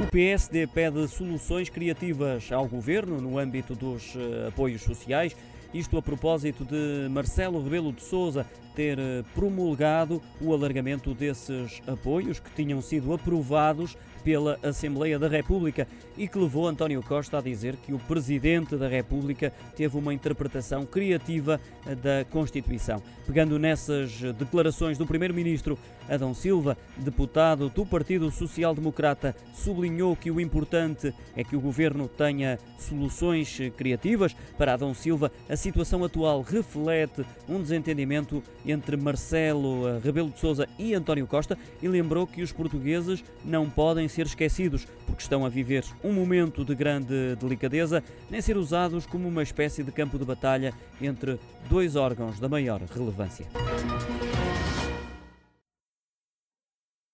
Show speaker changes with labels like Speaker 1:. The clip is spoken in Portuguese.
Speaker 1: O PSD pede soluções criativas ao governo no âmbito dos eh, apoios sociais. Isto a propósito de Marcelo Rebelo de Sousa ter eh, promulgado o alargamento desses apoios que tinham sido aprovados pela Assembleia da República e que levou António Costa a dizer que o Presidente da República teve uma interpretação criativa eh, da Constituição. Pegando nessas declarações do Primeiro-Ministro, Adão Silva, deputado do Partido Social Democrata, sublinhou que o importante é que o governo tenha soluções criativas. Para Adão Silva, a situação atual reflete um desentendimento entre Marcelo eh, Rebelo de Sousa e António Costa e lembrou que os portugueses não podem ser esquecidos porque estão a viver um momento de grande delicadeza, nem ser usados como uma espécie de campo de batalha entre dois órgãos da maior relevância.